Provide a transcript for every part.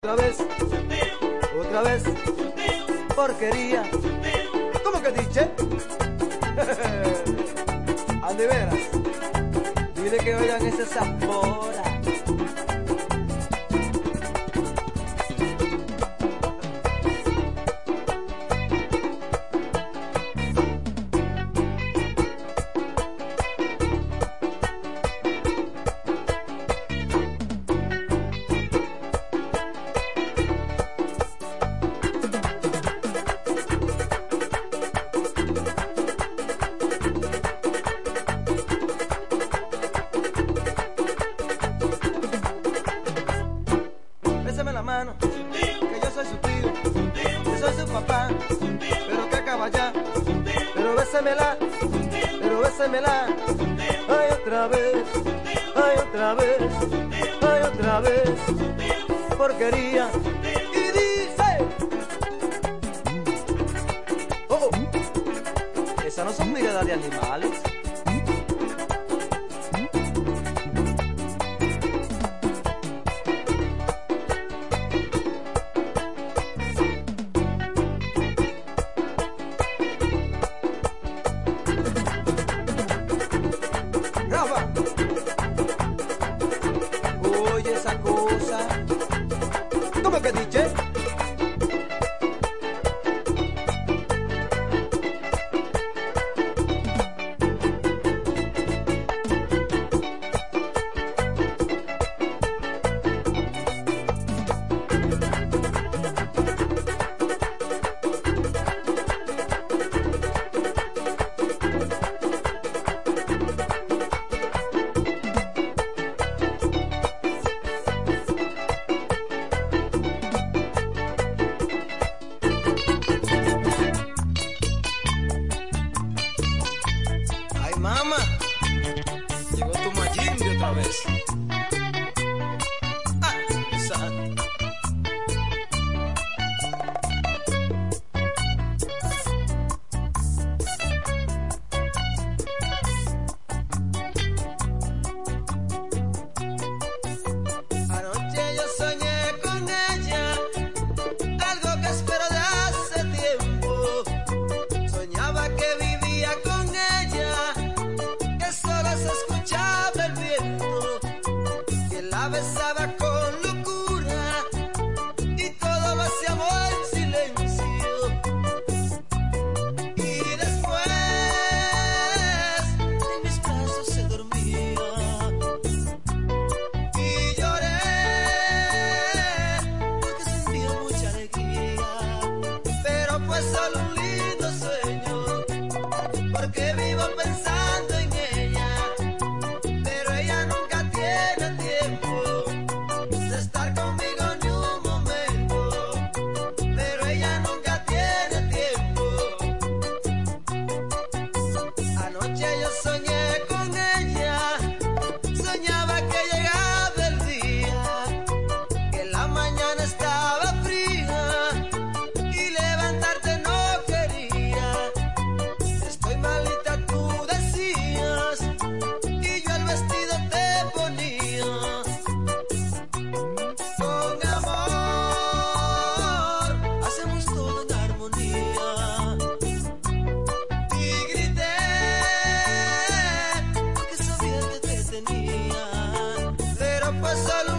Otra vez, otra vez, porquería. ¿Cómo que dice? Andy Veras, dile que oigan ese sabor. tenían. Será pasar pues,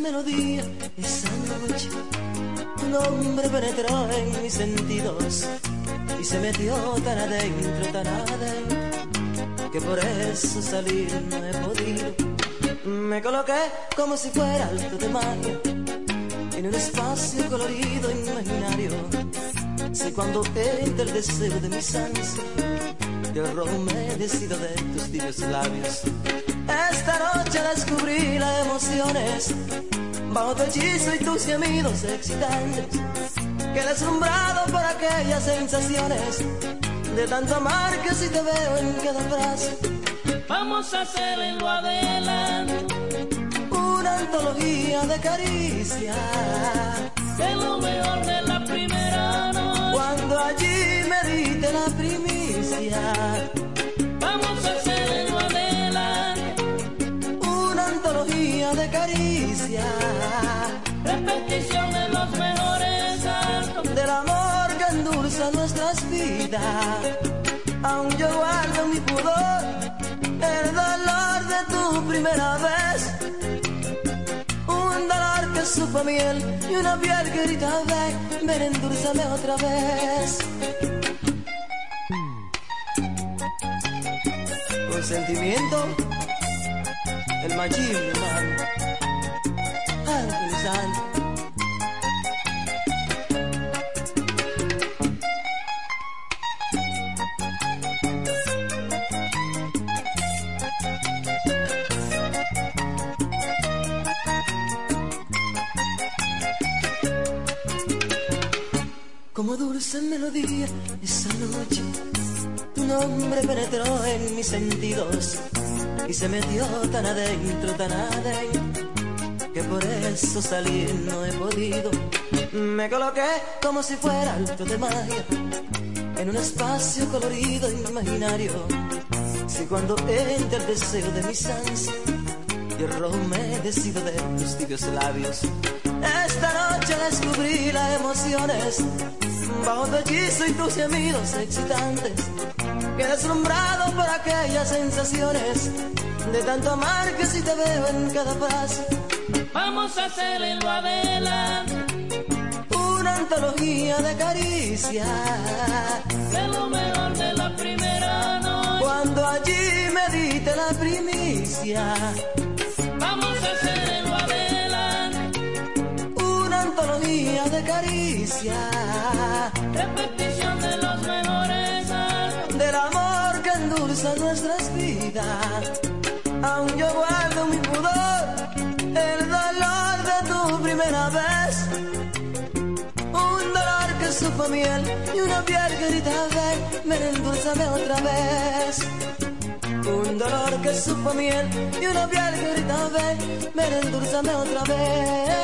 melodía esa noche un hombre penetró en mis sentidos y se metió tan adentro, tan adentro que por eso salir no he podido. Me coloqué como si fuera alto de magia en un espacio colorido imaginario. Si cuando entra el deseo de mis ansias, me decido de tus tibios labios esta noche descubrí las emociones bajo tu hechizo y tus gemidos excitantes. Que deslumbrado por aquellas sensaciones de tanto amar que si te veo en cada frase. Vamos a hacer en lo adelante una antología de caricia. De lo mejor de la primera noche. Cuando allí me diste la primicia caricia. Repetición de los mejores actos. Del amor que endulza nuestras vidas. Aún yo guardo mi pudor, el dolor de tu primera vez. Un dolor que supo miel y una piel que grita ven, ven endulzame otra vez. Un sentimiento el machín, hermano. Como dulce melodía esa noche, tu nombre penetró en mis sentidos y se metió tan adentro, tan adentro, que por eso salir no he podido. Me coloqué como si fuera alto de magia, en un espacio colorido e imaginario. Si cuando entra el deseo de mis ansias, yo rojo me decido de tus tibios labios. Esta noche descubrí las emociones, bajo tu hechizo y tus gemidos excitantes que deslumbrado por aquellas sensaciones de tanto amar que si te veo en cada paso. Vamos a hacer en lo adelante una antología de caricia de lo mejor de la primera noche. Cuando allí me diste la primicia. Vamos a hacer en lo adelante una antología de caricia. Repetición de los mejores del amor que endulza nuestras vidas aún yo guardo mi pudor, primera vez. Un dolor que supo miel y una piel que grita ven, ven endulzame otra vez. Un dolor que supo miel y una piel que grita ven, ven endulzame otra vez.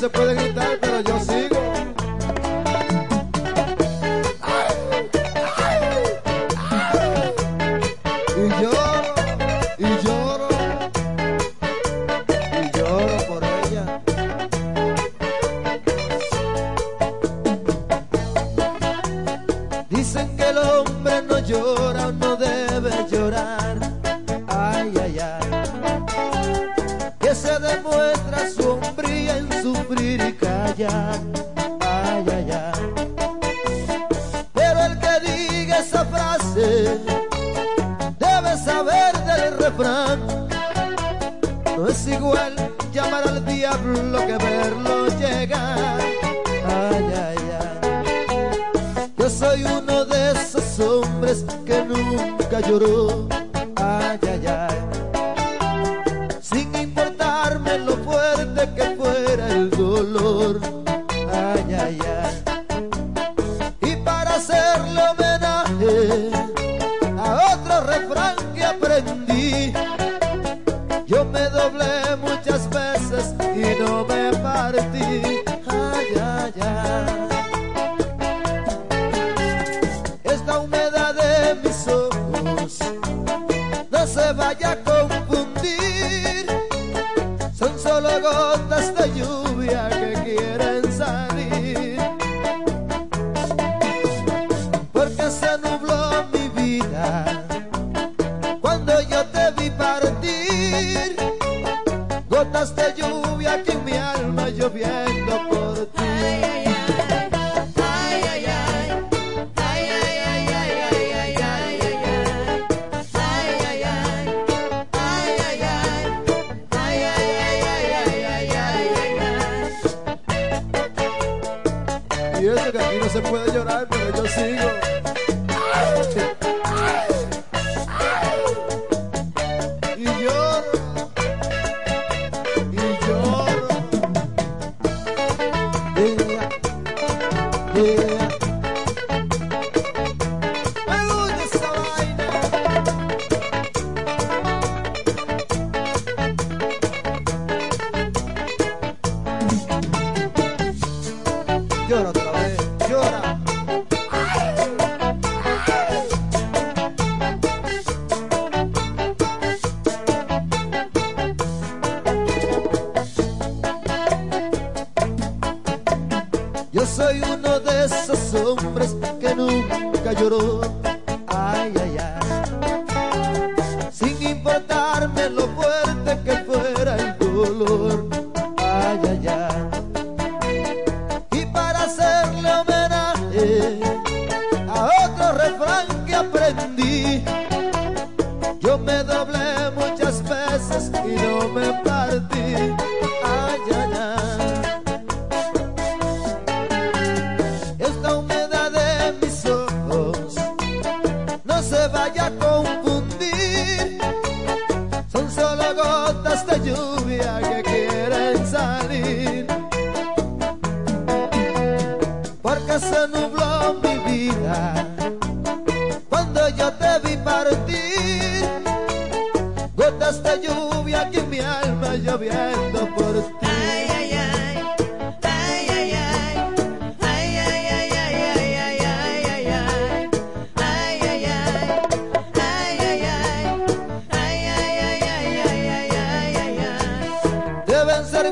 Dicen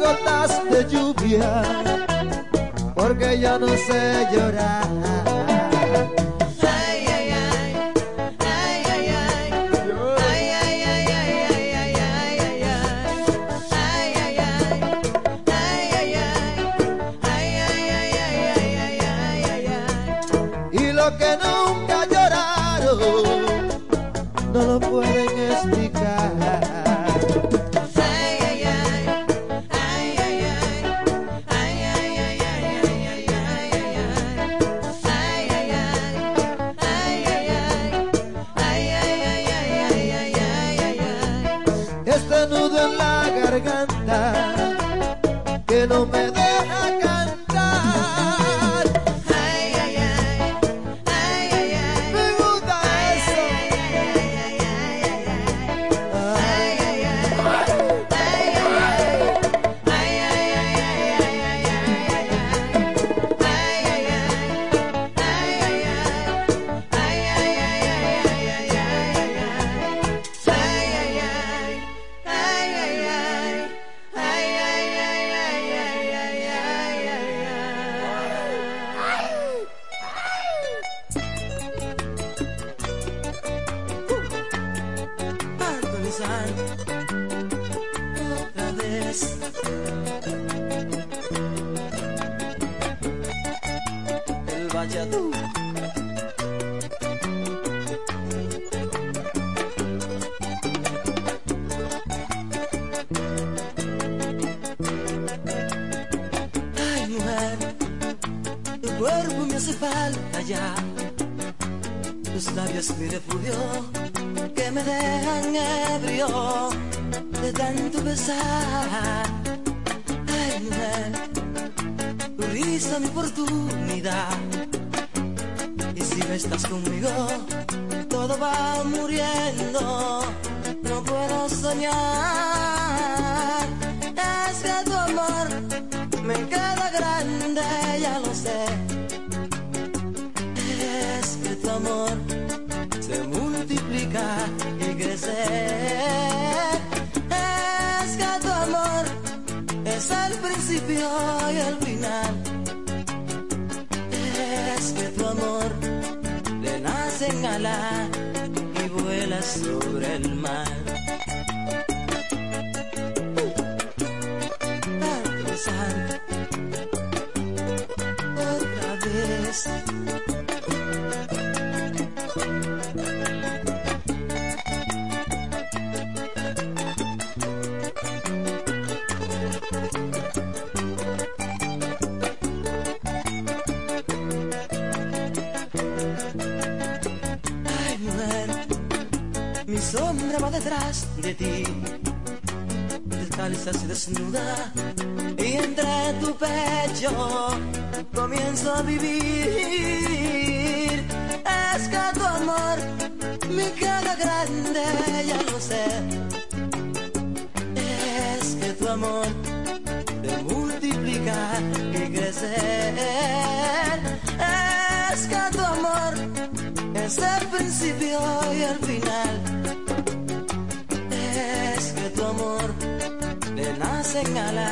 gotas de lluvia, porque yo no sé llorar.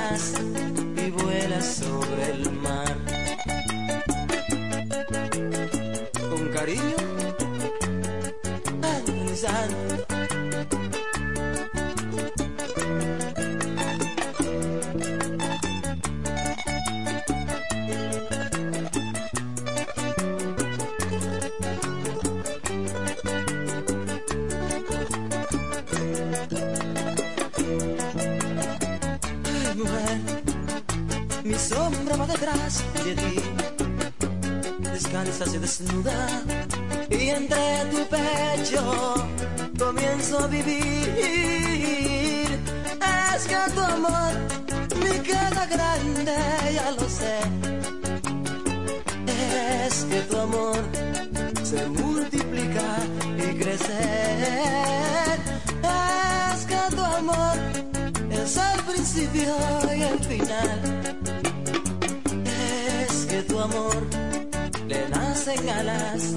y vuela sobre el mar. Con cariño, danza se desnuda y entre tu pecho comienzo a vivir. Es que tu amor me queda grande, ya lo sé. Es que tu amor se multiplica y crece. Es que tu amor es el principio y el final. Es que tu amor secalas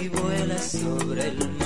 y vuela sobre el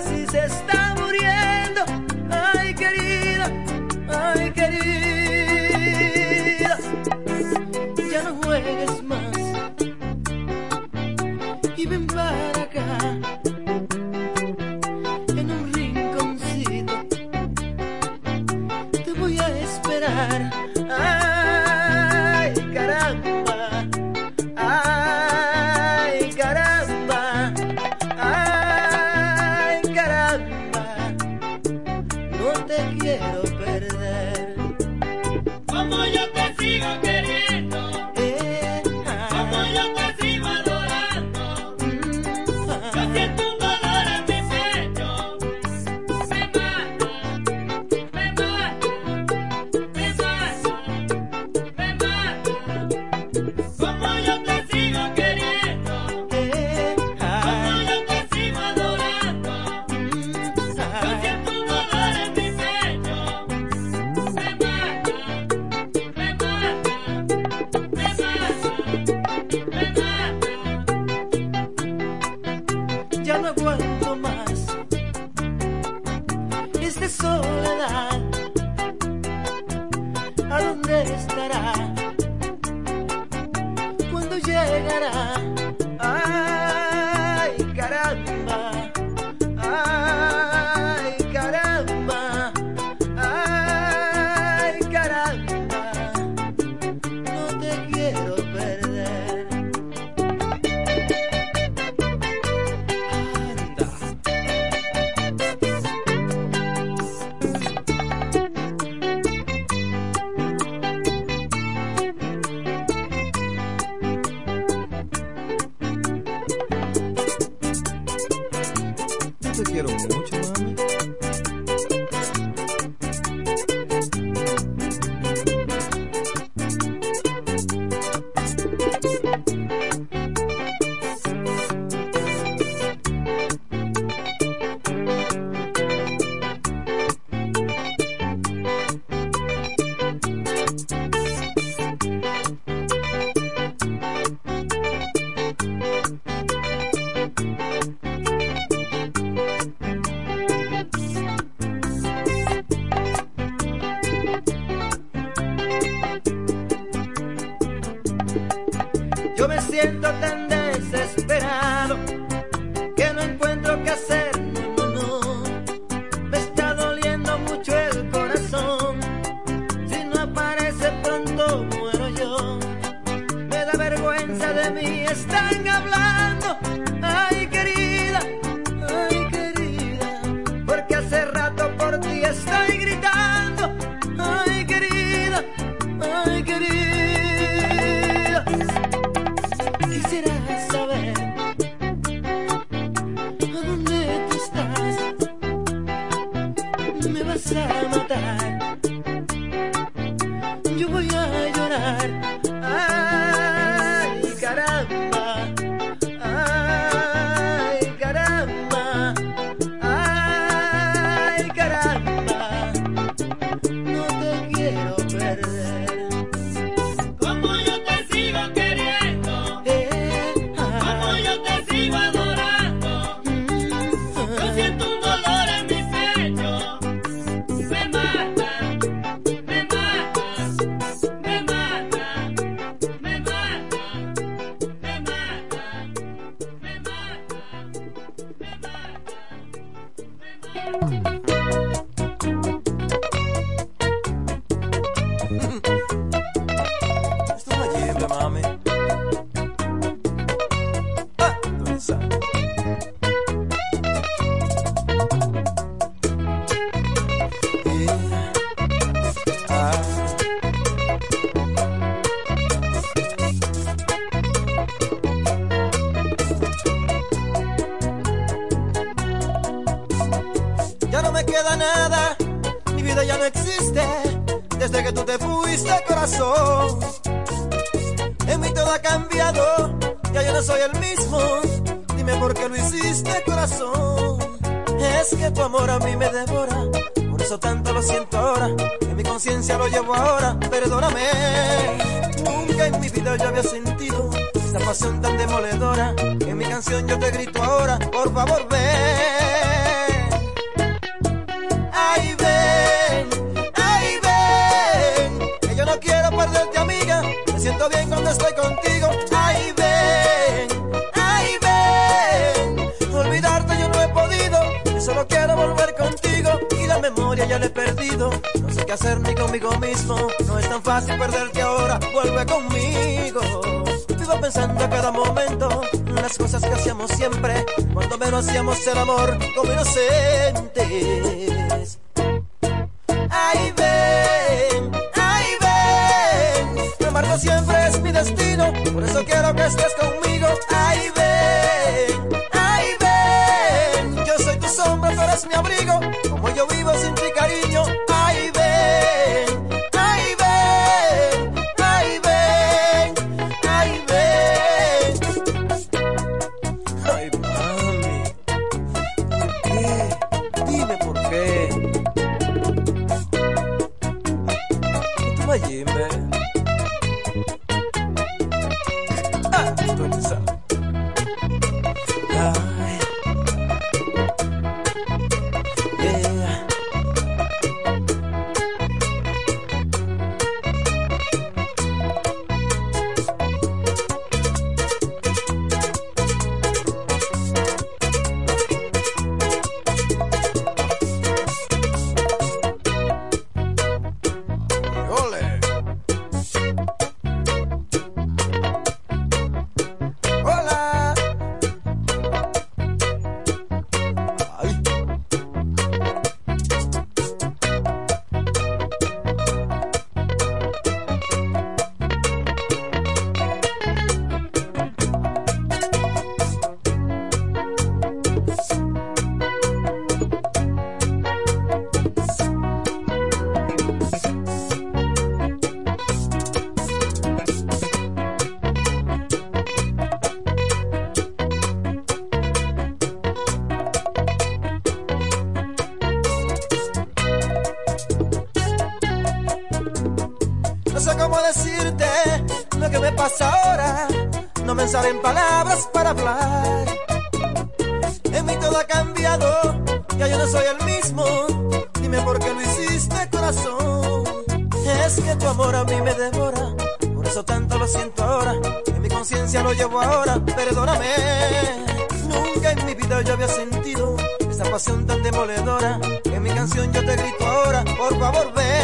Ah. volver.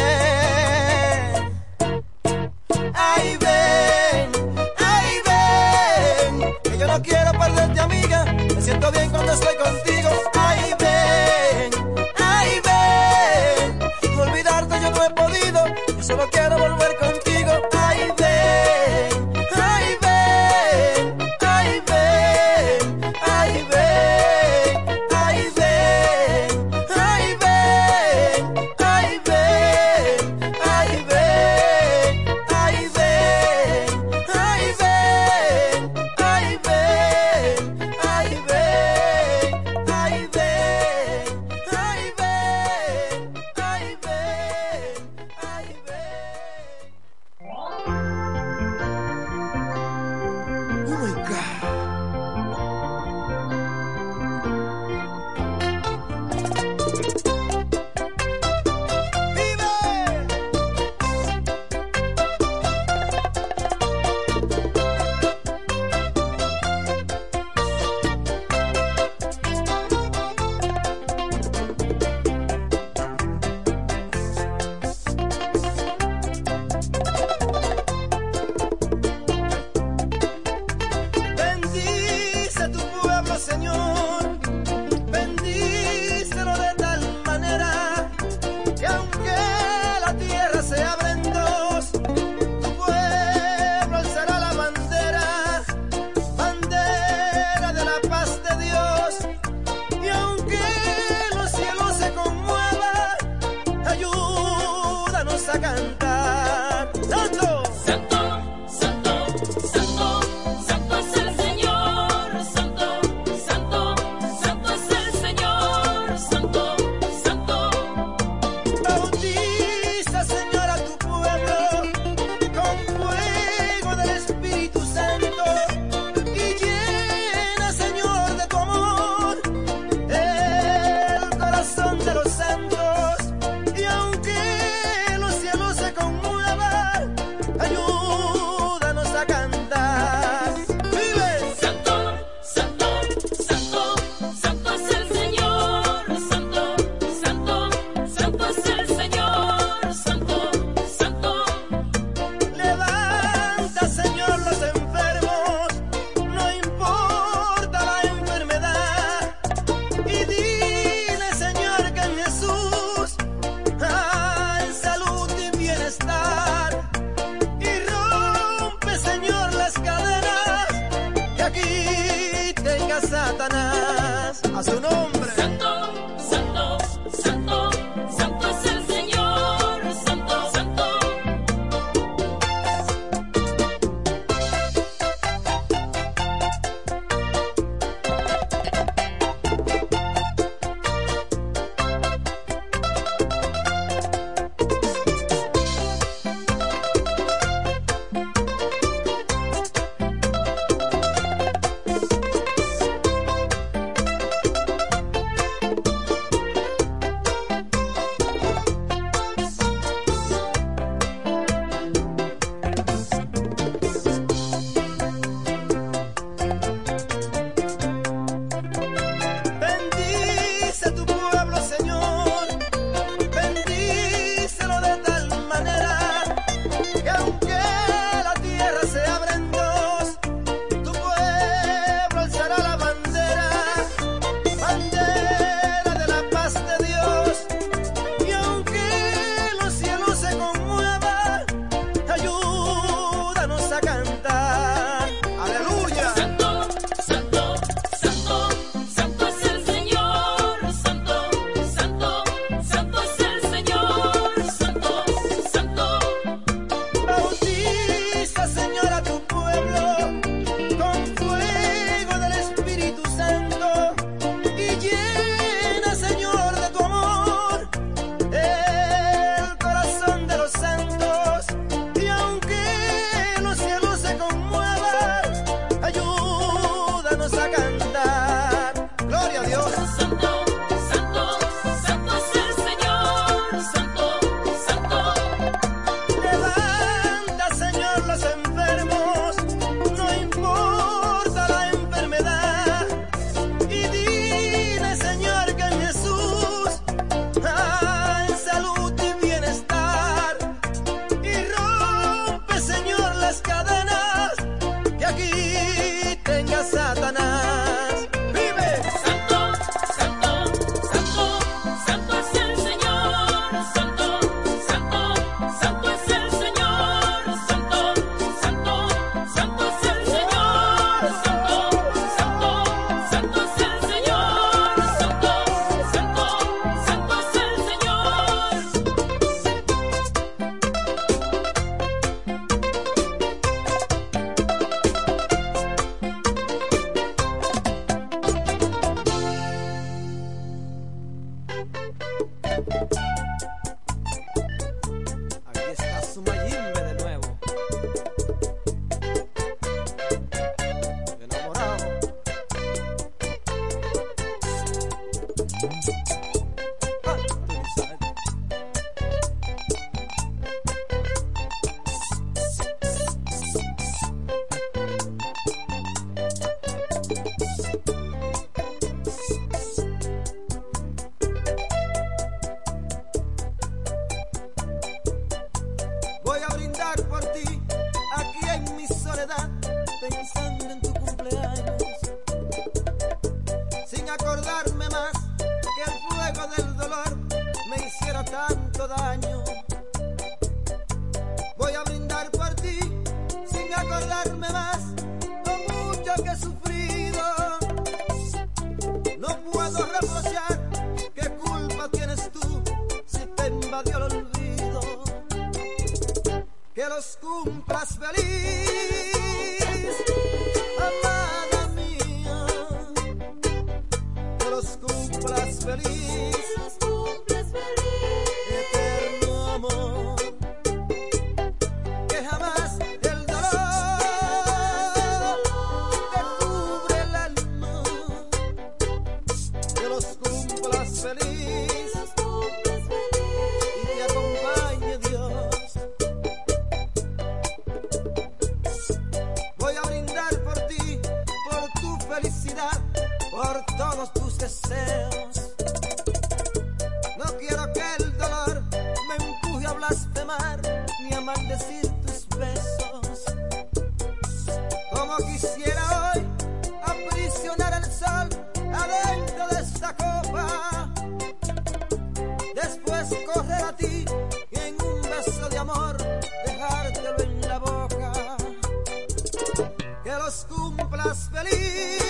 Cumplas feliz,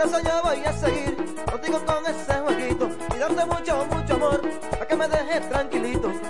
Por eso yo voy a seguir contigo con ese jueguito y darte mucho, mucho amor, para que me dejes tranquilito.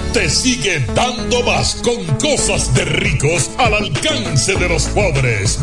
te sigue dando más con cosas de ricos al alcance de los pobres.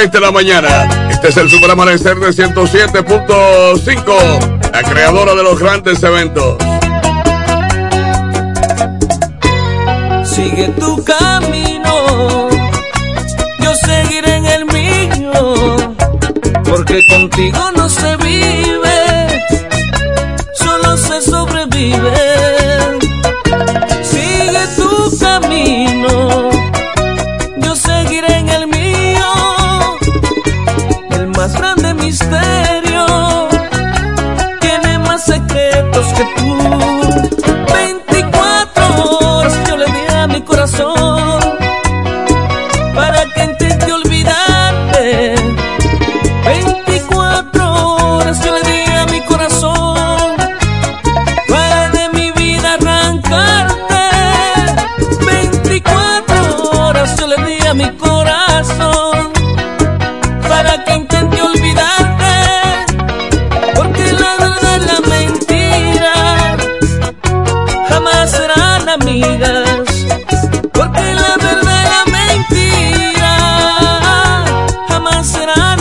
6 de la mañana. Este es el Super Amanecer de 107.5, la creadora de los grandes eventos. Sigue tu camino, yo seguiré en el mío, porque contigo no se vive.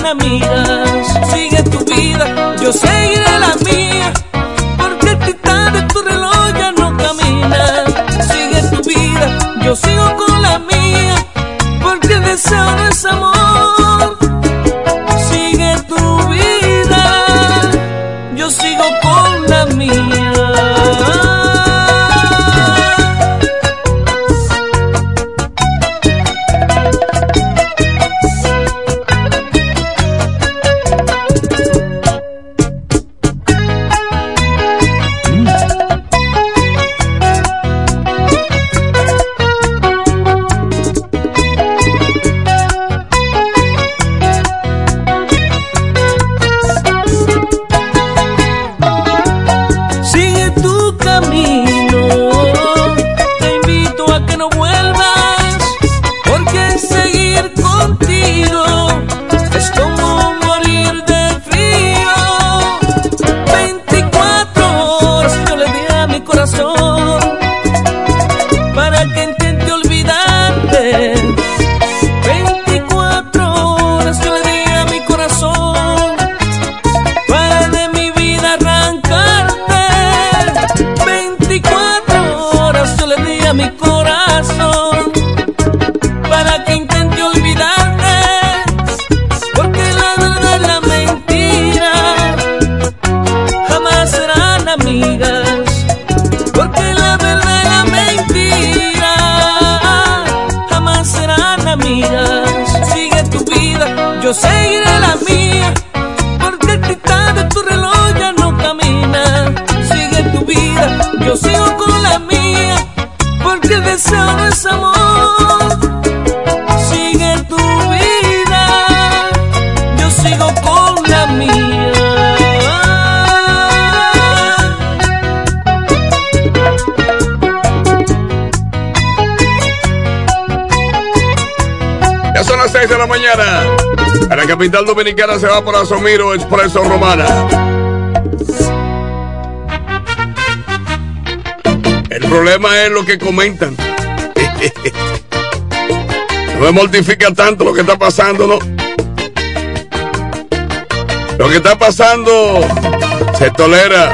Sigue tu vida, yo seguiré la mía, porque el titán de tu reloj ya no camina. Sigue tu vida, yo sigo con la mía, porque el deseo no es amor. Capital dominicana se va por Asomiro Expreso Romana. El problema es lo que comentan. No me mortifica tanto lo que está pasando, ¿no? Lo que está pasando se tolera.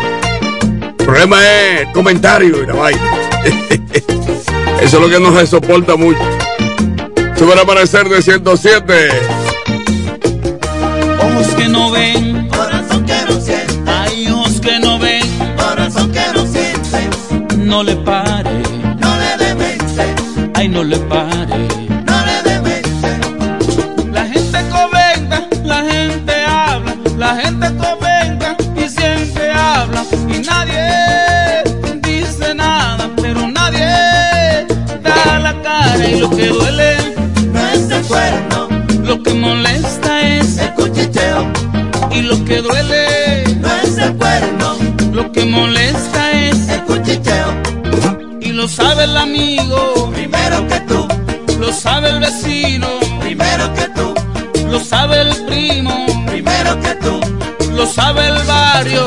El problema es el comentario y la vaina. Eso es lo que nos soporta mucho. Sube el amanecer de 107 que no ven, corazón que no siente. Hay ojos que no ven, corazón que no siente. No le pare, no le demente. Ay, no le pare, no le demente. La gente comenta, la gente habla, la gente comenta y siempre habla y nadie dice nada, pero nadie da la cara y lo que duele no es el cuerno, lo que molesta que duele no es el cuerno, lo que molesta es el cuchicheo. Y lo sabe el amigo, primero que tú. Lo sabe el vecino, primero que tú. Lo sabe el primo, primero que tú. Lo sabe el barrio,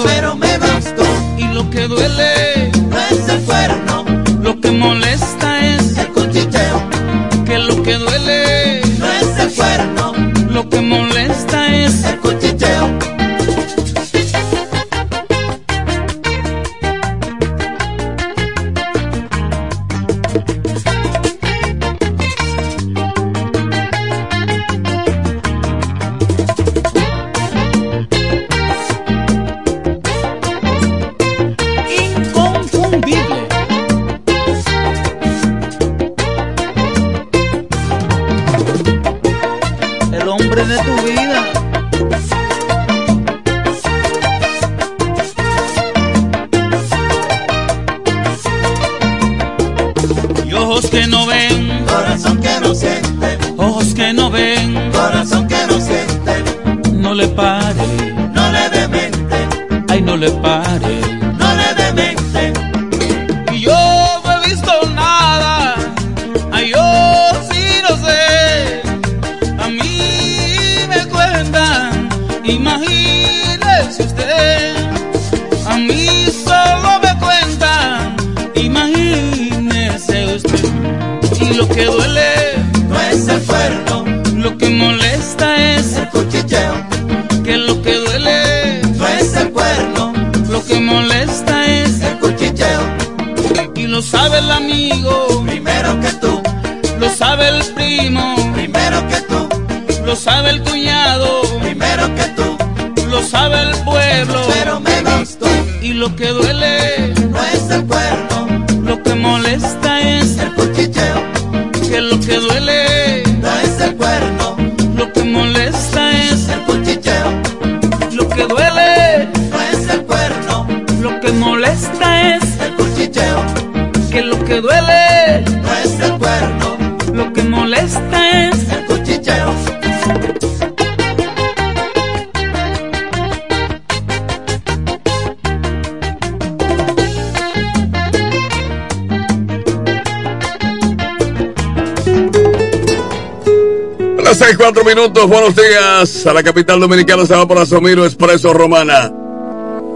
minutos, buenos días. A la capital dominicana se va por Asomiro Expreso Romana.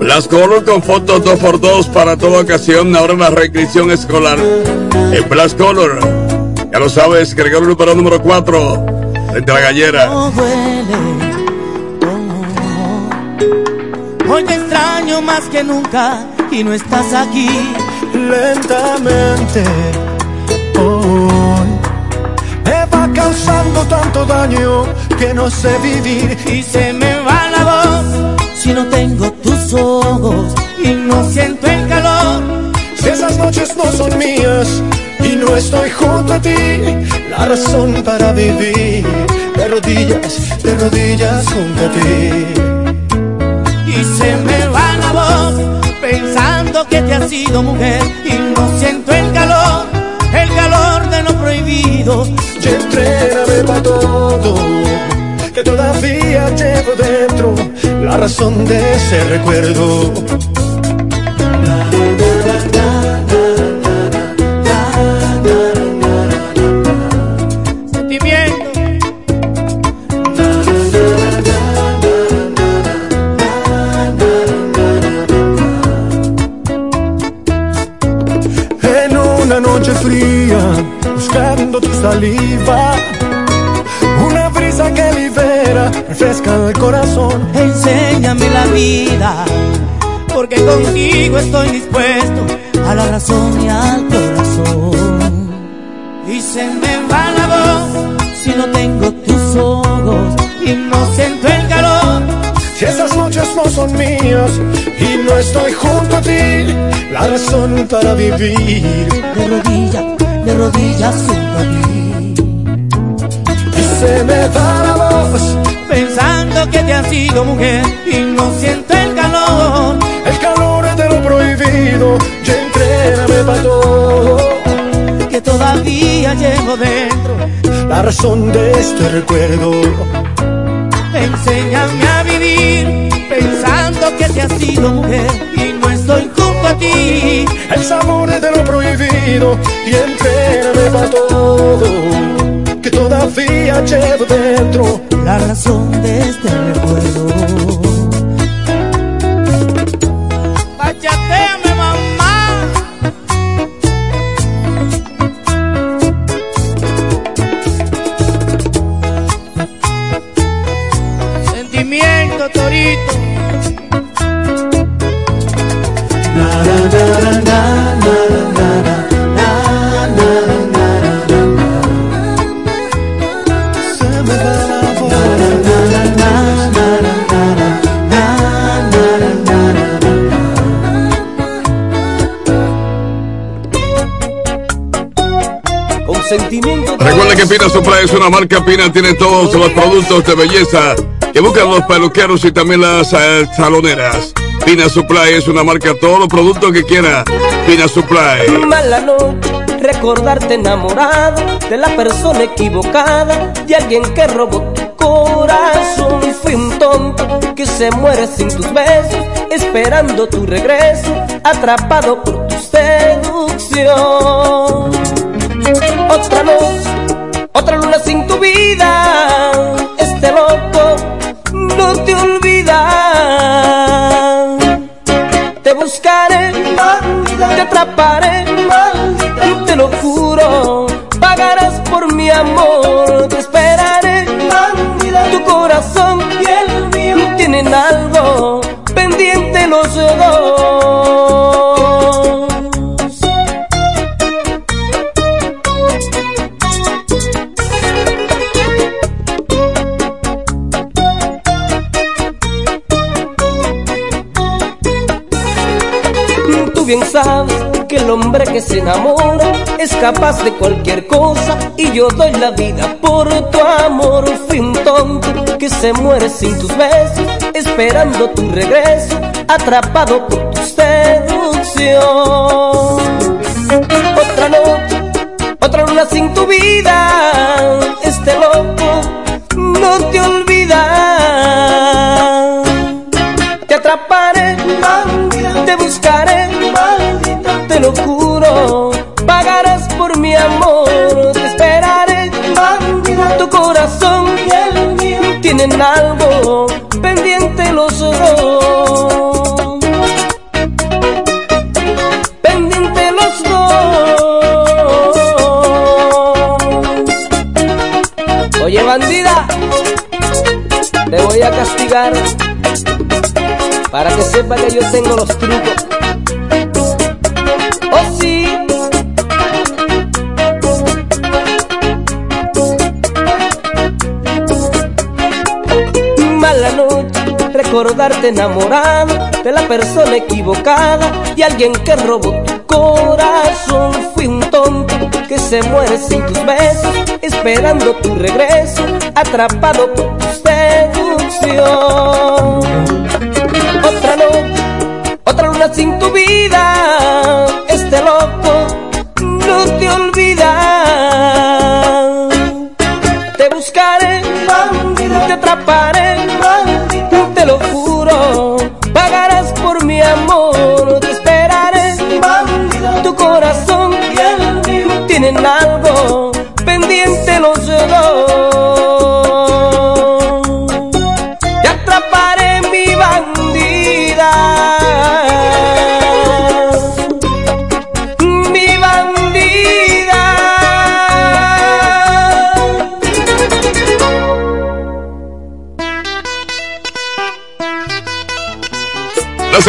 Las Color con fotos 2x2 para toda ocasión. Ahora la reinscripción escolar. En Blast Color. Ya lo sabes, Gregorio Luperón número 4. Frente a la gallera. no duele. Oh. Hoy te extraño más que nunca y no estás aquí. lentamente hoy me va causando tanto daño que no sé vivir Y se me va la voz si no tengo tus ojos y no siento el calor. si esas noches no son mías y no estoy junto a ti la razón para vivir de rodillas de rodillas junto a ti Y se me va la voz pensando que te has sido mujer y no siento el calor, el calor de lo prohibido. Todo que todavía llevo dentro la razón de ese recuerdo saliva, una brisa que libera, refresca el corazón. Enséñame la vida, porque contigo estoy dispuesto a la razón y al corazón. Y se me va la voz si no tengo tus ojos y no siento el calor. Si esas noches no son mías y no estoy junto a ti, la razón para vivir. De rodillas, rodillas junto a ti. Y se me da la voz, Pensando que te has sido mujer y no siento el calor. el calor de lo prohibido, y entréname para todo. Que todavía llevo dentro. La razón de este recuerdo. Enséñame a vivir pensando que te has sido mujer y no el sabor de lo prohibido y entréname para todo que todavía llevo dentro La razón de este recuerdo. Pina Supply es una marca Pina, tiene todos los productos de belleza que buscan los peluqueros y también las eh, saloneras. Pina Supply es una marca, todos los productos que quiera. Pina Supply. Mala noche, recordarte enamorado de la persona equivocada, de alguien que robó tu corazón. Fui un tonto que se muere sin tus besos, esperando tu regreso, atrapado por tu seducción. Luna sin tu vida, este loco no te olvida. Te buscaré, te atraparé, se enamora es capaz de cualquier cosa y yo doy la vida por tu amor. Fui un tonto que se muere sin tus besos, esperando tu regreso, atrapado por tu seducción. Otra noche, otra luna sin tu vida, tienen algo pendiente los dos. Pendiente los dos. Oye, bandida, te voy a castigar para que sepa que yo tengo los trucos. Recordarte enamorado de la persona equivocada y alguien que robó tu corazón. Fui un tonto que se muere sin tus besos, esperando tu regreso, atrapado por tu seducción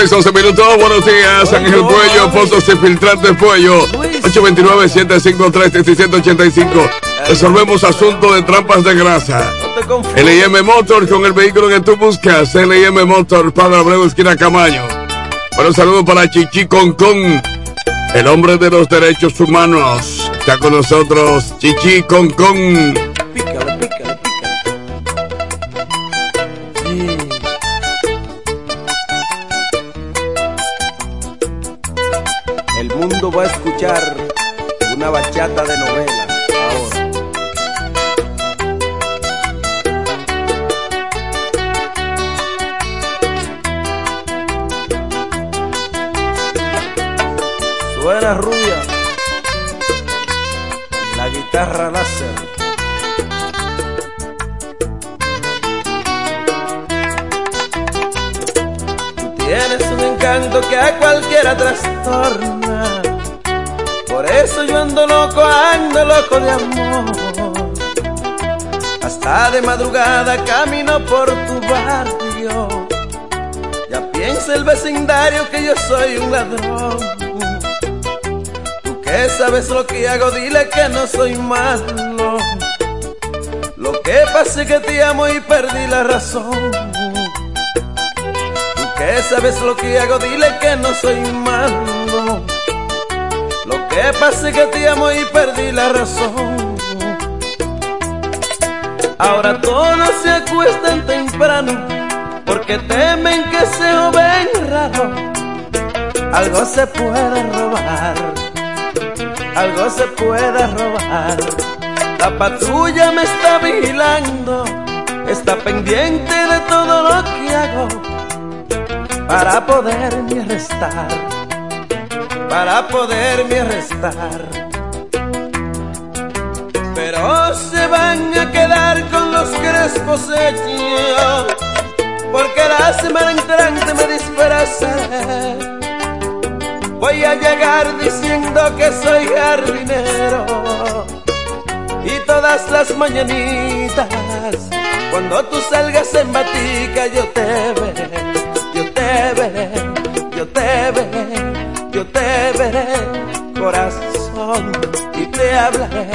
6, 11 minutos, buenos días, Ángel Puello, Pozos y Filtrantes Puello, 829-753-1785. Resolvemos asuntos de trampas de grasa. LIM Motor con el vehículo que tú buscas, LIM Motor, Padre Abreu, esquina Camaño. Bueno, saludo para Chichi Concon, el hombre de los derechos humanos. Está con nosotros Chichi Concon. No soy malo. Lo que pasa es que te amo y perdí la razón. Tú que sabes lo que hago, dile que no soy malo. Lo que pasa es que te amo y perdí la razón. Ahora todos se acuestan temprano porque temen que se joven raro algo se puede robar. Algo se pueda robar. La patrulla me está vigilando, está pendiente de todo lo que hago para poderme arrestar, para poderme arrestar. Pero se van a quedar con los crespos hechos, porque la semana entrante me disfrazaré. Voy a llegar diciendo que soy jardinero. Y todas las mañanitas cuando tú salgas en batica yo te veré, yo te veré, yo te veré, yo te veré, corazón, y te hablaré,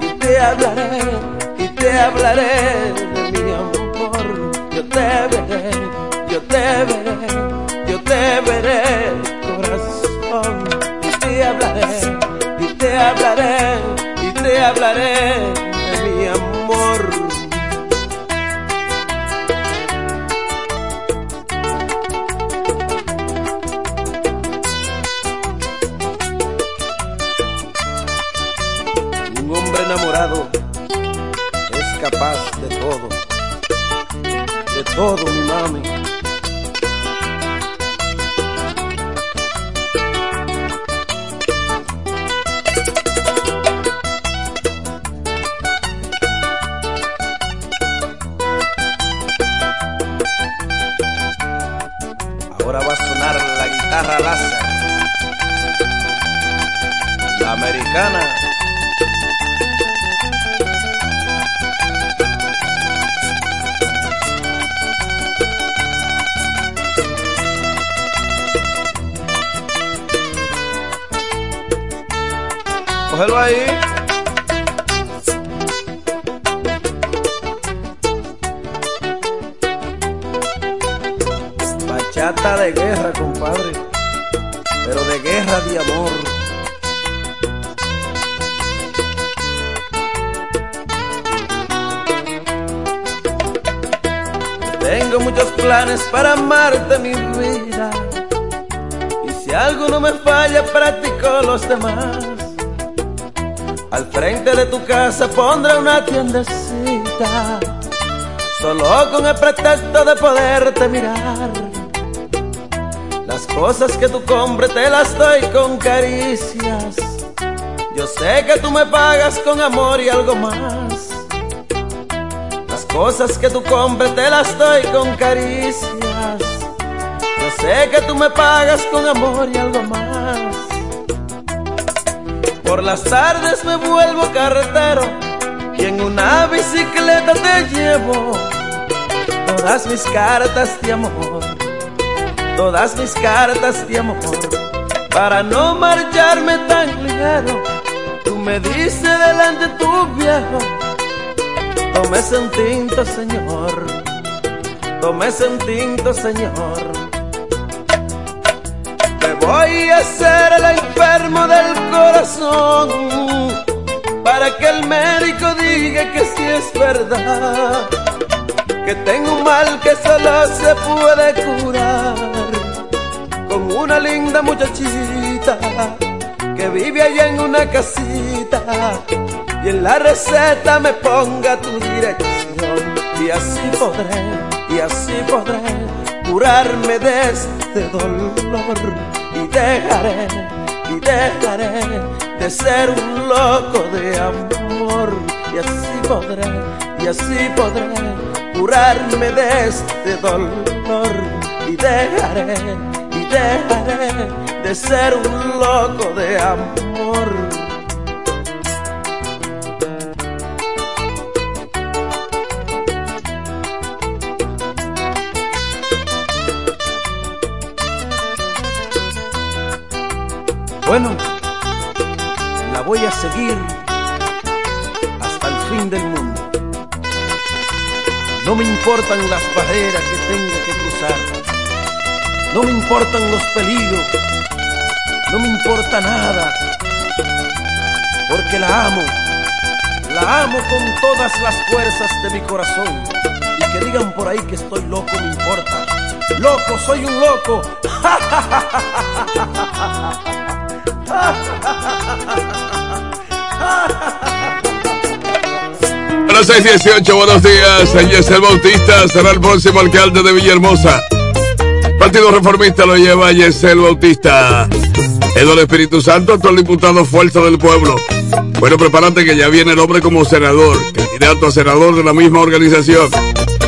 y te hablaré, y te hablaré de mi amor. Yo te veré, yo te veré, yo te veré, te hablaré de mi amor. Un hombre enamorado es capaz de todo, de todo, mi mami. La americana. Cógelo ahí. Bachata de guerra, compadre. Pero de guerra de amor. Muchos planes para amarte, mi vida. Y si algo no me falla, practico los demás. Al frente de tu casa pondré una tiendecita, solo con el pretexto de poderte mirar. Las cosas que tú compres te las doy con caricias. Yo sé que tú me pagas con amor y algo más. Cosas que tú compres te las doy con caricias. Yo sé que tú me pagas con amor y algo más. Por las tardes me vuelvo carretero y en una bicicleta te llevo todas mis cartas de amor, todas mis cartas de amor. Para no marcharme tan ligero, tú me dices delante tu viejo, tómese un tinto, señor, tómese un tinto, señor. Me voy a hacer el enfermo del corazón para que el médico diga que sí es verdad, que tengo un mal que solo se puede curar con una linda muchachita que vive allá en una casita y en la receta me ponga tu dirección. Y así podré, y así podré curarme de este dolor. Y dejaré, y dejaré de ser un loco de amor. Y así podré, y así podré curarme de este dolor. Y dejaré, y dejaré de ser un loco de amor. Bueno, la voy a seguir hasta el fin del mundo. No me importan las barreras que tenga que cruzar. No me importan los peligros. No me importa nada. Porque la amo. La amo con todas las fuerzas de mi corazón. Y que digan por ahí que estoy loco, me importa. Loco, soy un loco. A las 6:18, buenos días. Yesel Bautista será el próximo alcalde de Villahermosa. Partido Reformista lo lleva Yesel Bautista. Eduardo Espíritu Santo, actual diputado Fuerza del Pueblo. Bueno, prepárate que ya viene el hombre como senador, candidato a senador de la misma organización.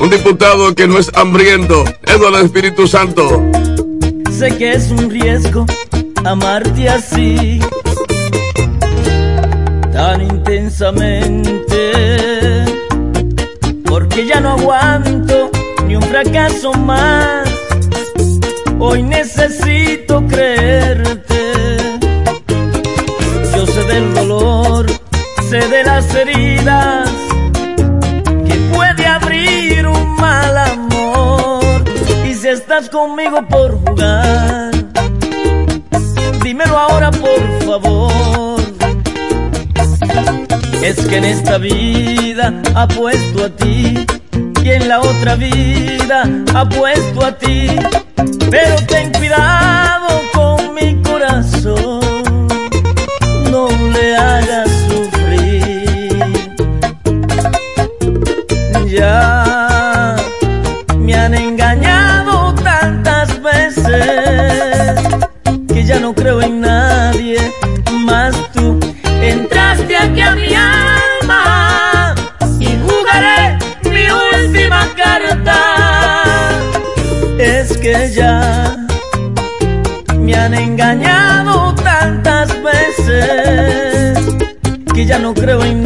Un diputado que no es hambriento, Eduardo Espíritu Santo. Sé que es un riesgo amarte así, tan intensamente, porque ya no aguanto ni un fracaso más. Hoy necesito creerte. Yo sé del dolor, sé de las heridas que puede abrir un mal amor. Y si estás conmigo por jugar, Es que en esta vida apuesto a ti y en la otra vida apuesto a ti. Pero ten cuidado que ya no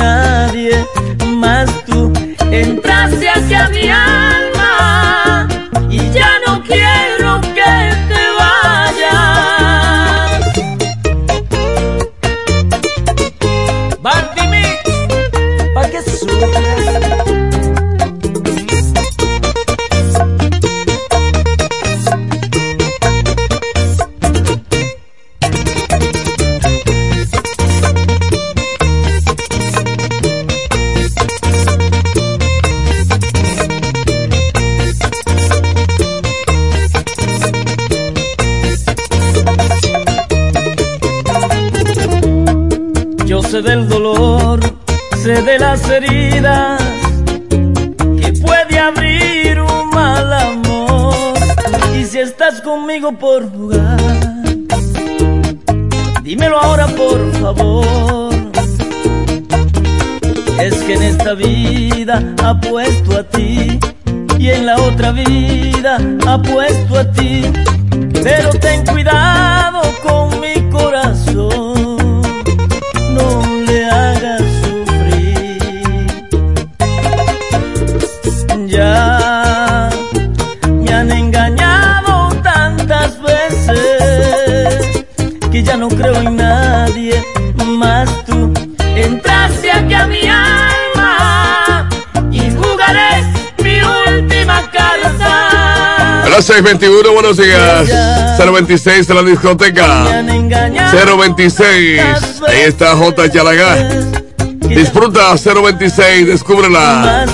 vida apuesto a ti y en la otra vida apuesto a 0621, buenos días. 026 de la discoteca. 026. Ahí está J. Chalaga. Disfruta 026, descúbrela.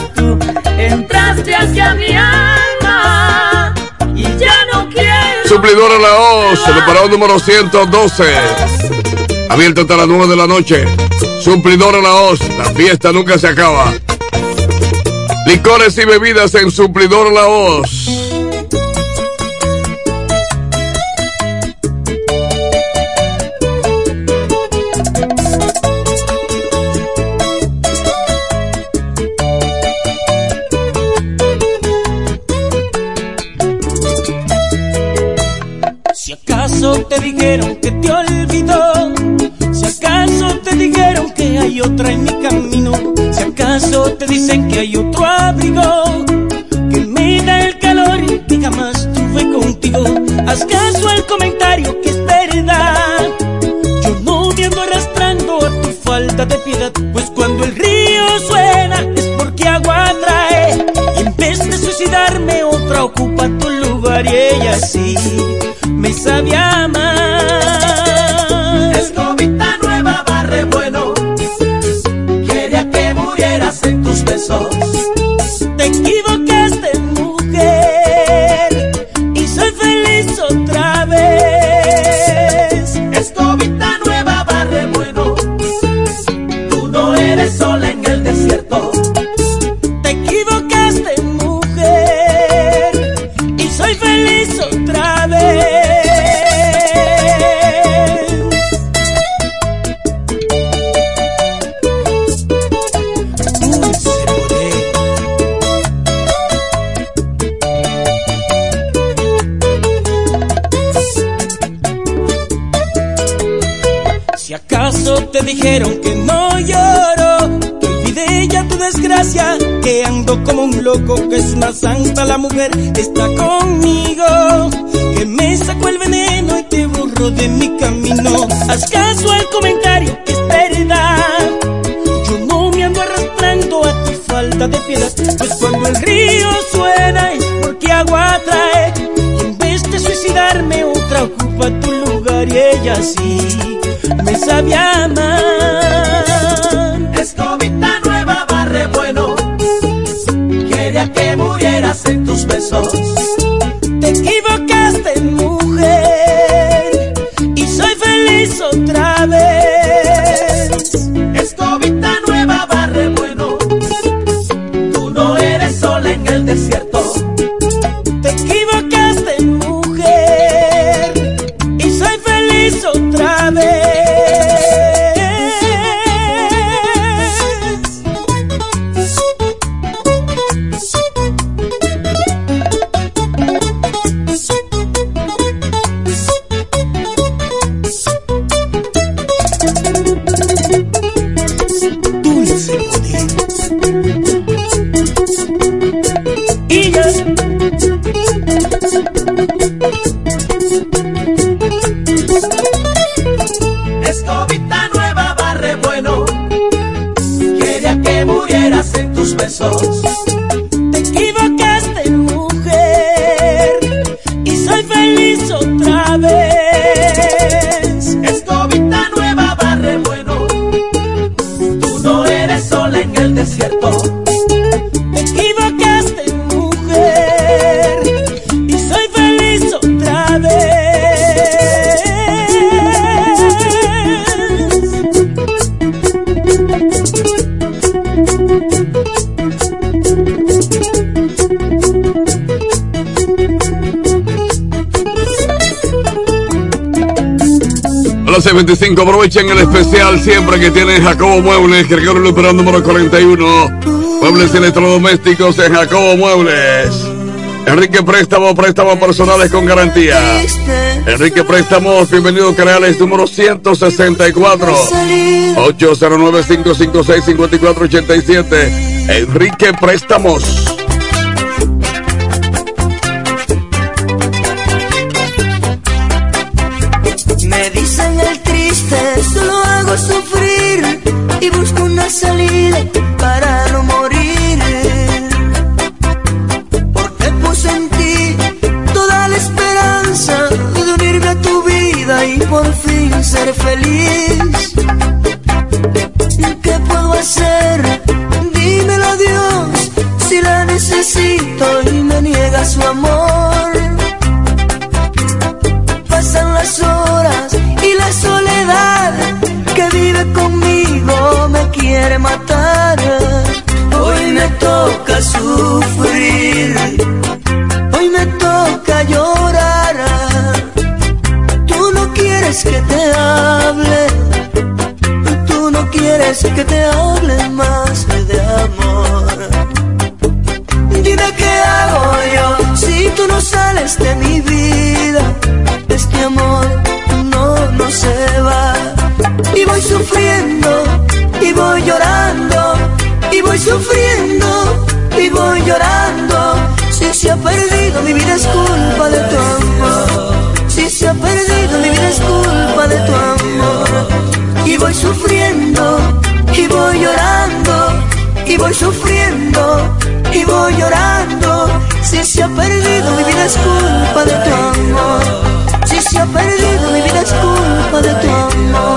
Entraste hacia mi alma y ya no quiero. Suplidora la separado número 112. Abierto hasta las 9 de la noche. Suplidora la O, la fiesta nunca se acaba. Licores y bebidas en Suplidor La Hoz. Dijeron que te olvidó, si acaso te dijeron que hay otra en mi camino, si acaso te dicen que hay 25. Aprovechen el especial siempre que tienen Jacobo Muebles, Gregorio Luperón número 41. Muebles electrodomésticos en Jacobo Muebles. Enrique Préstamo, préstamos personales con garantía. Enrique Préstamos, bienvenido Canales número 164. 809-556-5487. Enrique Préstamos. y busco una salida. hable. Tú no quieres que te hable más de amor. Dime qué hago yo si tú no sales de mi vida. Este amor no, no se va. Y voy sufriendo, y voy llorando, y voy sufriendo, y voy llorando. Si se ha perdido mi vida es culpa de tu sufriendo y voy llorando y voy sufriendo y voy llorando. Si se ha perdido mi vida es culpa de tu amor. Si se ha perdido mi vida es culpa de tu amor.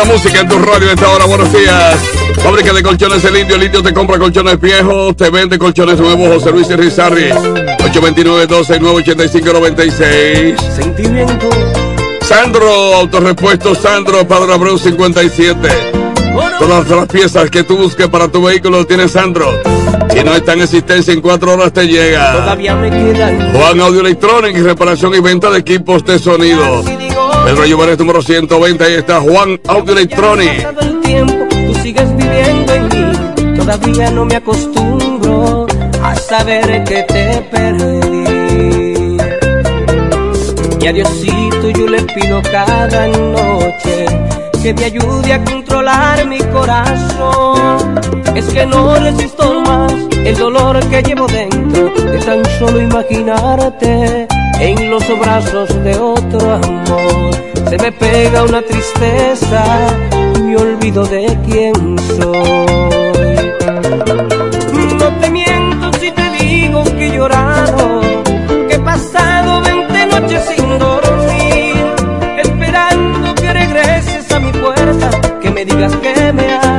Buena música en tu radio a esta hora. Buenos días. Fábrica de colchones El Indio. El Indio te compra colchones viejos, te vende colchones nuevos. José Luis Rizarri. 829-269-8596. Sentimiento. Sandro, Autorepuesto Sandro, Padre Abreu 57. Todas las piezas que tú busques para tu vehículo tienes Sandro. Si no está en existencia, en cuatro horas te llega. Todavía me quedan. Juan Audio Electronic, reparación y venta de equipos de sonido. Pedro Lloveres número 120, ahí está Juan Audio Electronic. El tiempo, tú sigues viviendo en mí. Todavía no me acostumbro a saber que te perdí. Y a Diosito yo le pido cada noche que me ayude a controlar mi corazón. Es que no resisto más el dolor que llevo dentro de tan solo imaginarte en los brazos de otro amor. Se me pega una tristeza y me olvido de quién soy. No te miento si te digo que he llorado, que he pasado 20 noches sin dormir, esperando que regreses a mi puerta, que me digas que me amas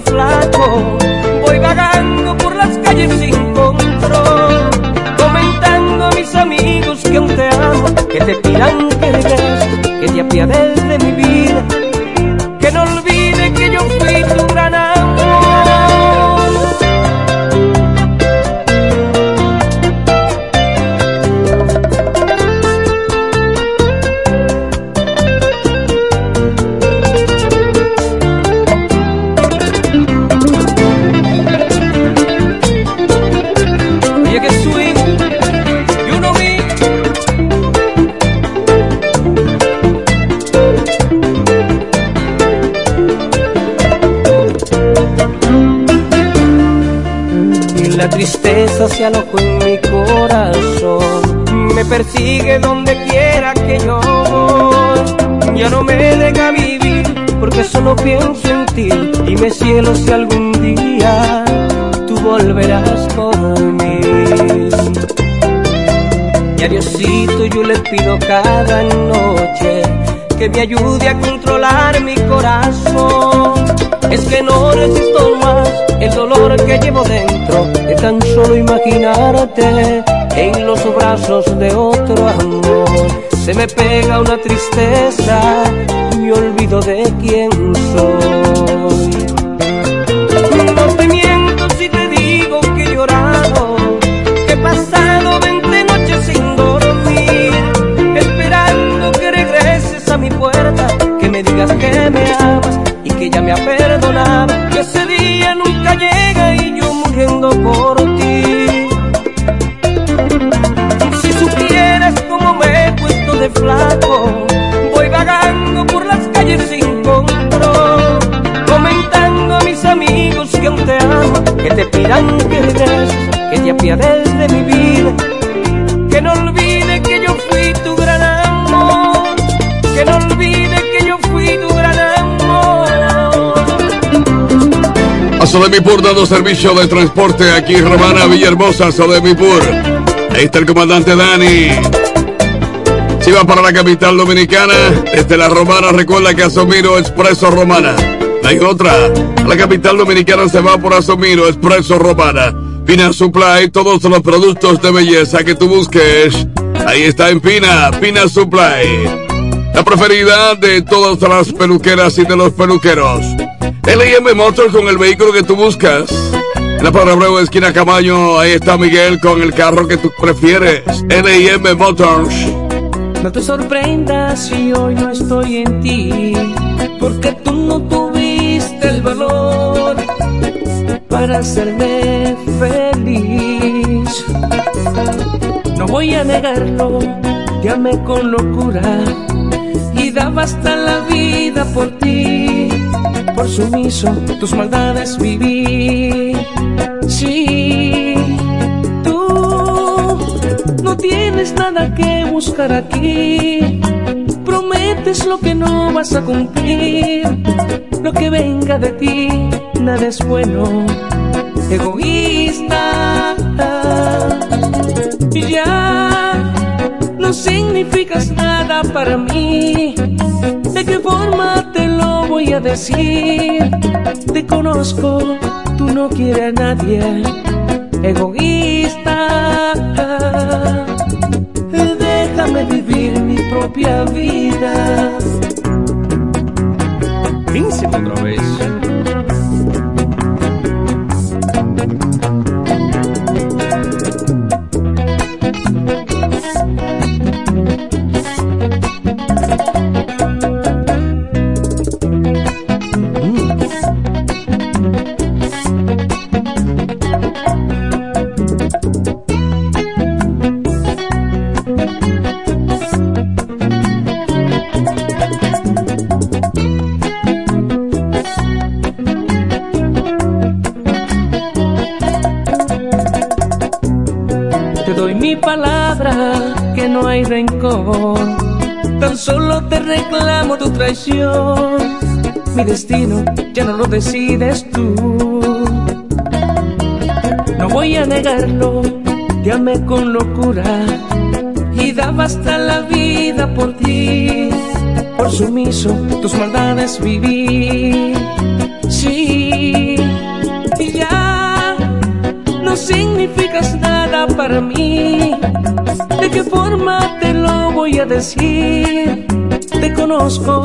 flaco, voy vagando por las calles sin control, comentando a mis amigos que aún te amo, que te pidan que regreses, que te apiades tristeza se alojó en mi corazón, me persigue donde quiera que yo voy. Ya no me deja vivir porque solo pienso en ti. Dime cielo si algún día tú volverás por mí. Y a Diosito yo le pido cada noche que me ayude a controlar mi corazón. Es que no resisto más el dolor que llevo dentro de tan solo imaginarte en los brazos de otro amor. Se me pega una tristeza y me olvido de quién soy. No te miento si te digo que he llorado, he pasado 20 noches sin dormir, esperando que regreses a mi puerta, que me digas que me amas me ha perdonado, que ese día nunca llega y yo muriendo por ti. Si supieras cómo me he puesto de flaco, voy vagando por las calles sin control, comentando a mis amigos que aún te amo, que te pidan que regreses, que te apiades de mi vida, Sodemipur dando servicio de transporte aquí en Romana, Villahermosa, Sodemipur. Ahí está el comandante Dani. Si va para la capital dominicana, desde la Romana, recuerda que Asomiro Expreso Romana. No hay otra. La capital dominicana se va por Asomiro Expreso Romana. Pina Supply, todos los productos de belleza que tú busques. Ahí está en Pina, Pina Supply. La preferida de todas las peluqueras y de los peluqueros. LM Motors con el vehículo que tú buscas. La Bravo, esquina Camaño, ahí está Miguel con el carro que tú prefieres. LM Motors. No te sorprendas si hoy no estoy en ti, porque tú no tuviste el valor para hacerme feliz. No voy a negarlo, te amé con locura y daba hasta la vida por ti. Por sumiso, tus maldades viví. Sí, tú no tienes nada que buscar aquí. Prometes lo que no vas a cumplir. Lo que venga de ti, nada es bueno. Egoísta, ya no significas nada para mí. ¿De qué forma te lo voy a decir? Te conozco, tú no quieres a nadie. Egoísta, déjame vivir mi propia vida. Príncipe otra vez. Mi destino ya no lo decides tú. No voy a negarlo, te con locura y daba hasta la vida por ti. Por sumiso, tus maldades viví. Sí, y ya no significas nada para mí. ¿De qué forma te lo voy a decir? Te conozco,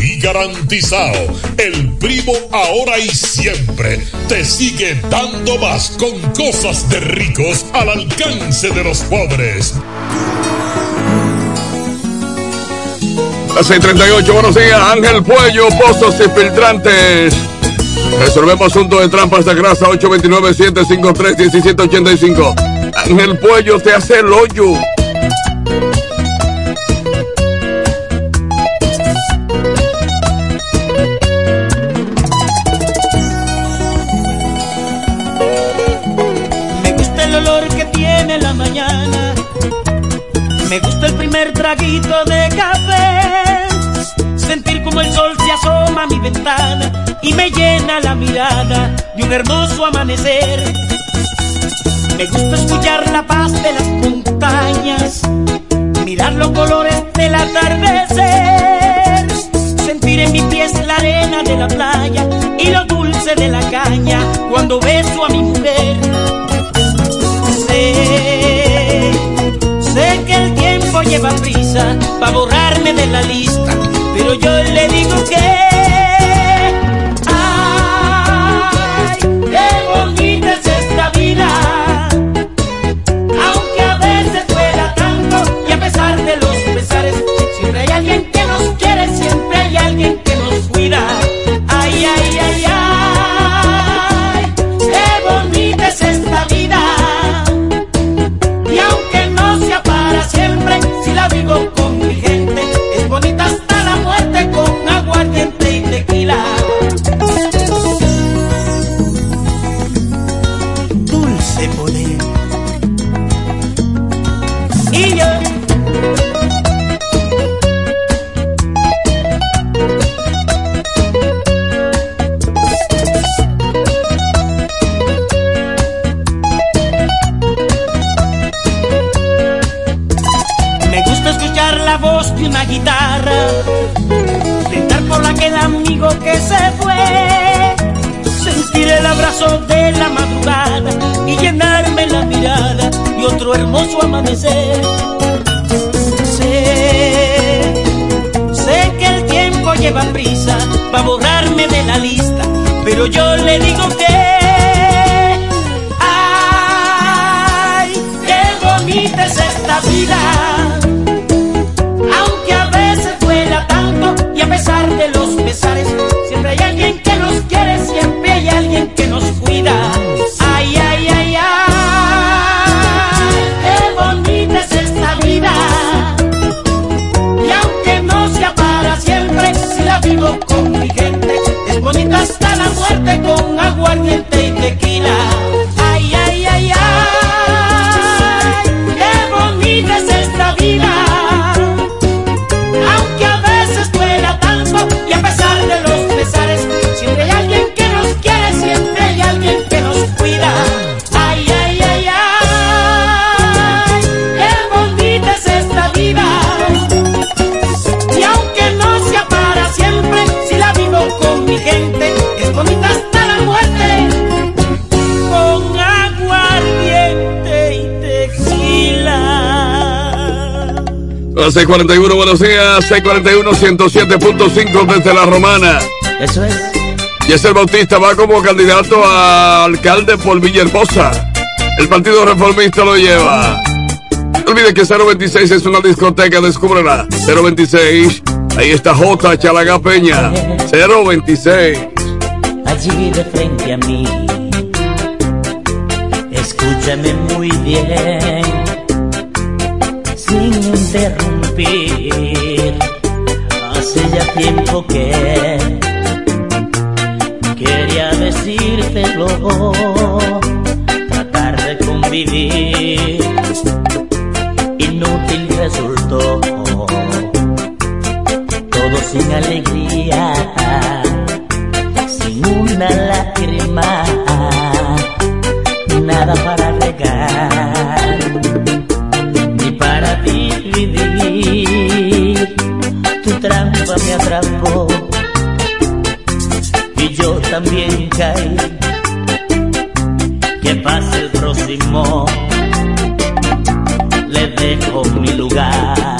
y garantizado. El primo ahora y siempre te sigue dando más con cosas de ricos al alcance de los pobres. A 638, buenos días, Ángel Puello, Pozos y Filtrantes. Resolvemos asuntos de trampas de grasa 829-753-1785. Ángel Puello te hace el hoyo. un hermoso amanecer. Me gusta escuchar la paz de las montañas, mirar los colores del atardecer, sentir en mis pies la arena de la playa y lo dulce de la caña cuando beso a mi mujer. Sé, sé que el tiempo lleva prisa para borrarme de la lista, pero yo le digo que 641, buenos días. 641, 107.5 desde La Romana. Eso es. Yesel Bautista va como candidato a alcalde por Villahermosa. El Partido Reformista lo lleva. No olvides que 026 es una discoteca, descúbrela. 026, ahí está J. Chalaga Peña. 026. Allí de frente a mí. Escúchame muy bien sin interrumpir. Hace ya tiempo que quería decírtelo, tratar de convivir. Inútil resultó, todo sin alegría. y yo también caí. Que pase el próximo, le dejo mi lugar.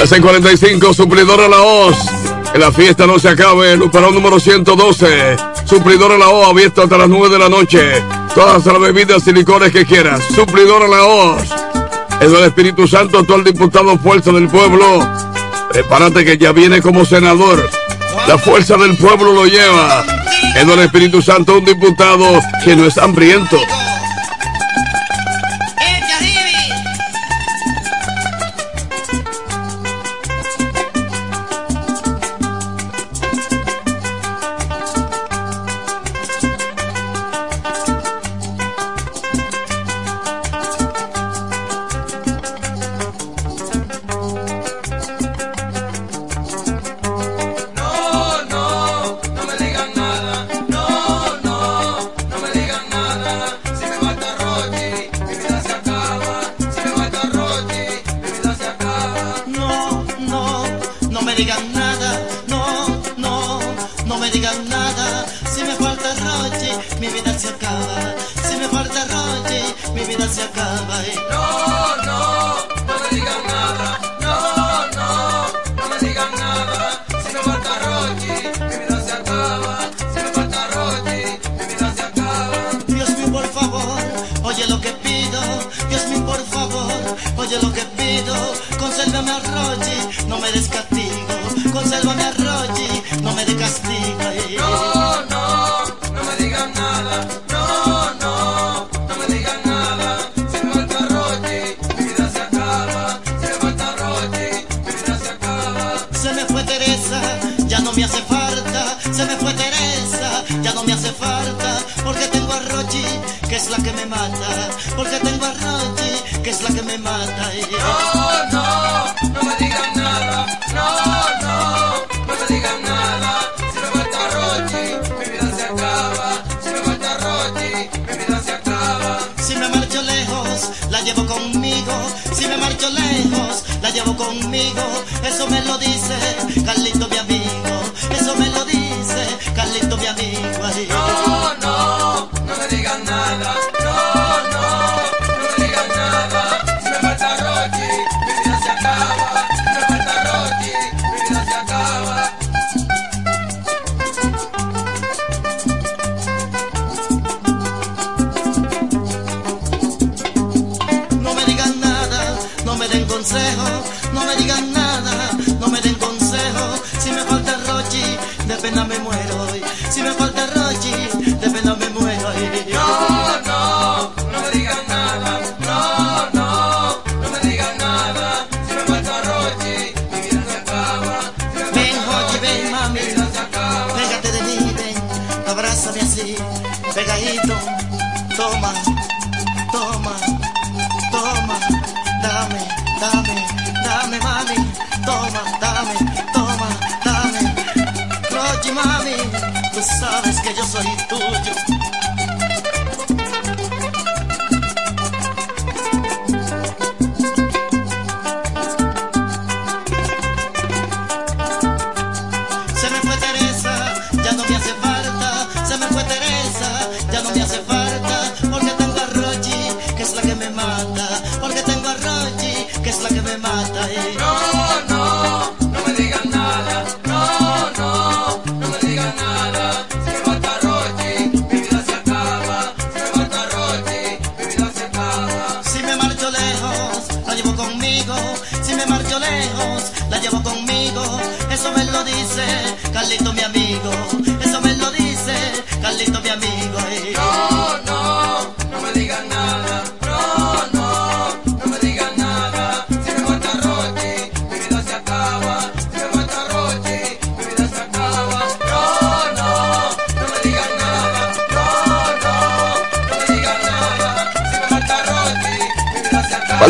Las 45, suplidora La Hoz. Que la fiesta no se acabe, el parón número 112. Suplidora La Hoz, abierto hasta las 9 de la noche. Todas las bebidas y licores que quieras. Suplidor a La Hoz. Es el Espíritu Santo, actual diputado Fuerza del Pueblo. Prepárate que ya viene como senador. La fuerza del pueblo lo lleva. Es el Espíritu Santo, un diputado que no es hambriento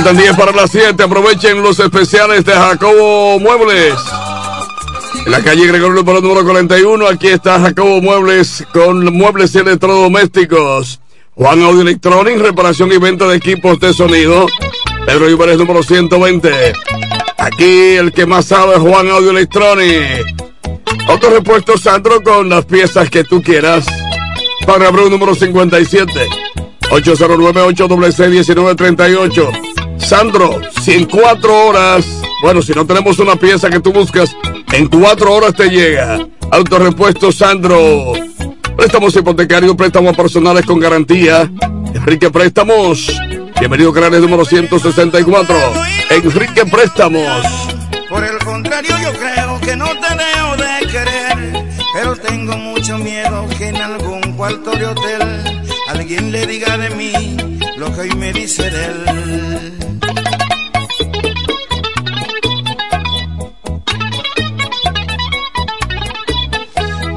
Faltan 10 para las 7. Aprovechen los especiales de Jacobo Muebles. En la calle Gregorio número 41. Aquí está Jacobo Muebles con muebles y electrodomésticos. Juan Audio Electronic, reparación y venta de equipos de sonido. Pedro Ibares número 120. Aquí el que más sabe es Juan Audio Electronic. Otro repuesto Sandro con las piezas que tú quieras. Para Abreu número 57. 809-866-1938. Sandro, si en cuatro horas, bueno, si no tenemos una pieza que tú buscas, en cuatro horas te llega. Autorepuesto Sandro. Préstamos hipotecarios, préstamos personales con garantía. Enrique Préstamos. Bienvenido, canales número 164. Enrique Préstamos. Por el contrario, yo creo que no te debo de querer. Pero tengo mucho miedo que en algún cuarto de hotel alguien le diga de mí lo que hoy me dice de él.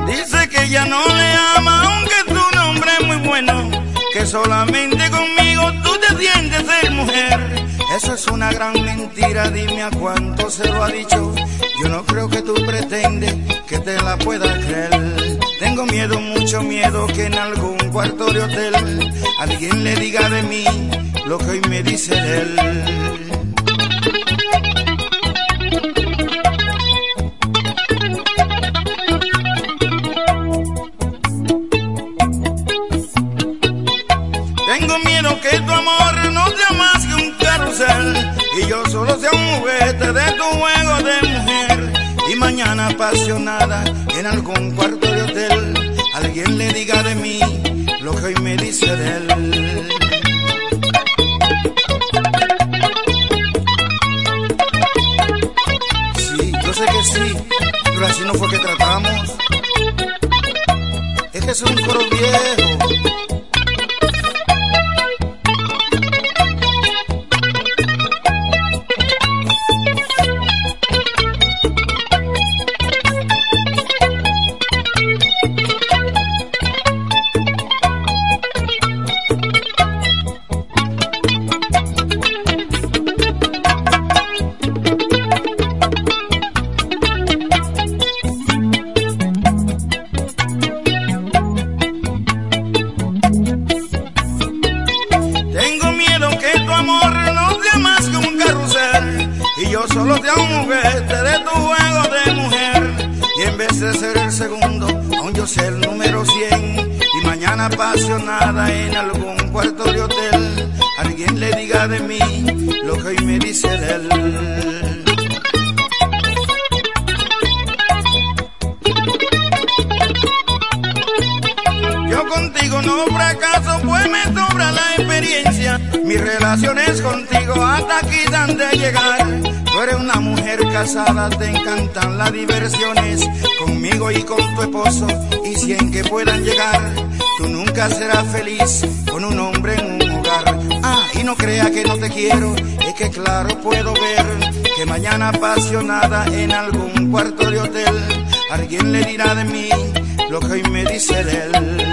Dice que ya no le ama, aunque tu nombre es muy bueno. Que solamente conmigo tú te sientes ser mujer. Eso es una gran mentira, dime a cuánto se lo ha dicho. Yo no creo que tú pretendes que te la pueda creer. Tengo miedo, mucho miedo que en algún cuarto de hotel alguien le diga de mí lo que hoy me dice él. Tengo miedo que tu amor no sea más que un carrusel y yo solo sea un juguete de tu juego de mujer. Y mañana apasionada en algún cuarto lo que hoy me dice de él. Sí, yo sé que sí, pero así no fue que tratamos. Es que es un coro viejo. Mis relaciones contigo hasta aquí dan de llegar. Tú eres una mujer casada, te encantan las diversiones. Conmigo y con tu esposo, y si en que puedan llegar, tú nunca serás feliz con un hombre en un hogar. Ah, y no crea que no te quiero, es que claro puedo ver que mañana apasionada en algún cuarto de hotel, alguien le dirá de mí lo que hoy me dice de él.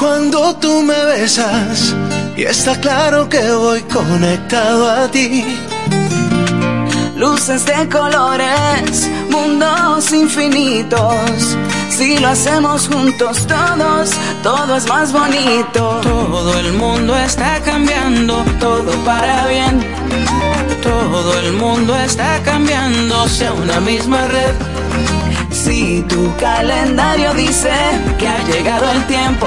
cuando tú me besas y está claro que voy conectado a ti. Luces de colores, mundos infinitos. Si lo hacemos juntos todos, todo es más bonito. Todo el mundo está cambiando, todo para bien. Todo el mundo está cambiando, sea una misma red. Si tu calendario dice que ha llegado el tiempo,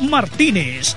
Martínez.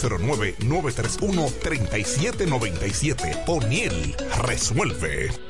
809-931-3797. O'Neill resuelve.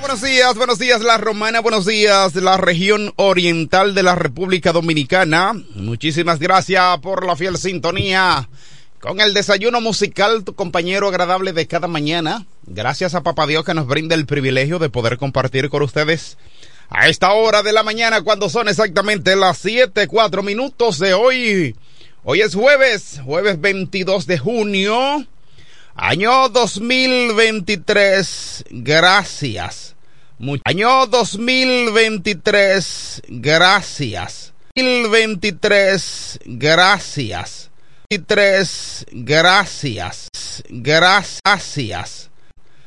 Buenos días, buenos días la romana, buenos días la región oriental de la República Dominicana. Muchísimas gracias por la fiel sintonía con el desayuno musical, tu compañero agradable de cada mañana. Gracias a Papá Dios que nos brinda el privilegio de poder compartir con ustedes a esta hora de la mañana cuando son exactamente las 7, 4 minutos de hoy. Hoy es jueves, jueves 22 de junio. Año 2023, gracias. Much Año 2023, gracias. 2023, gracias. 23, gracias. Gracias.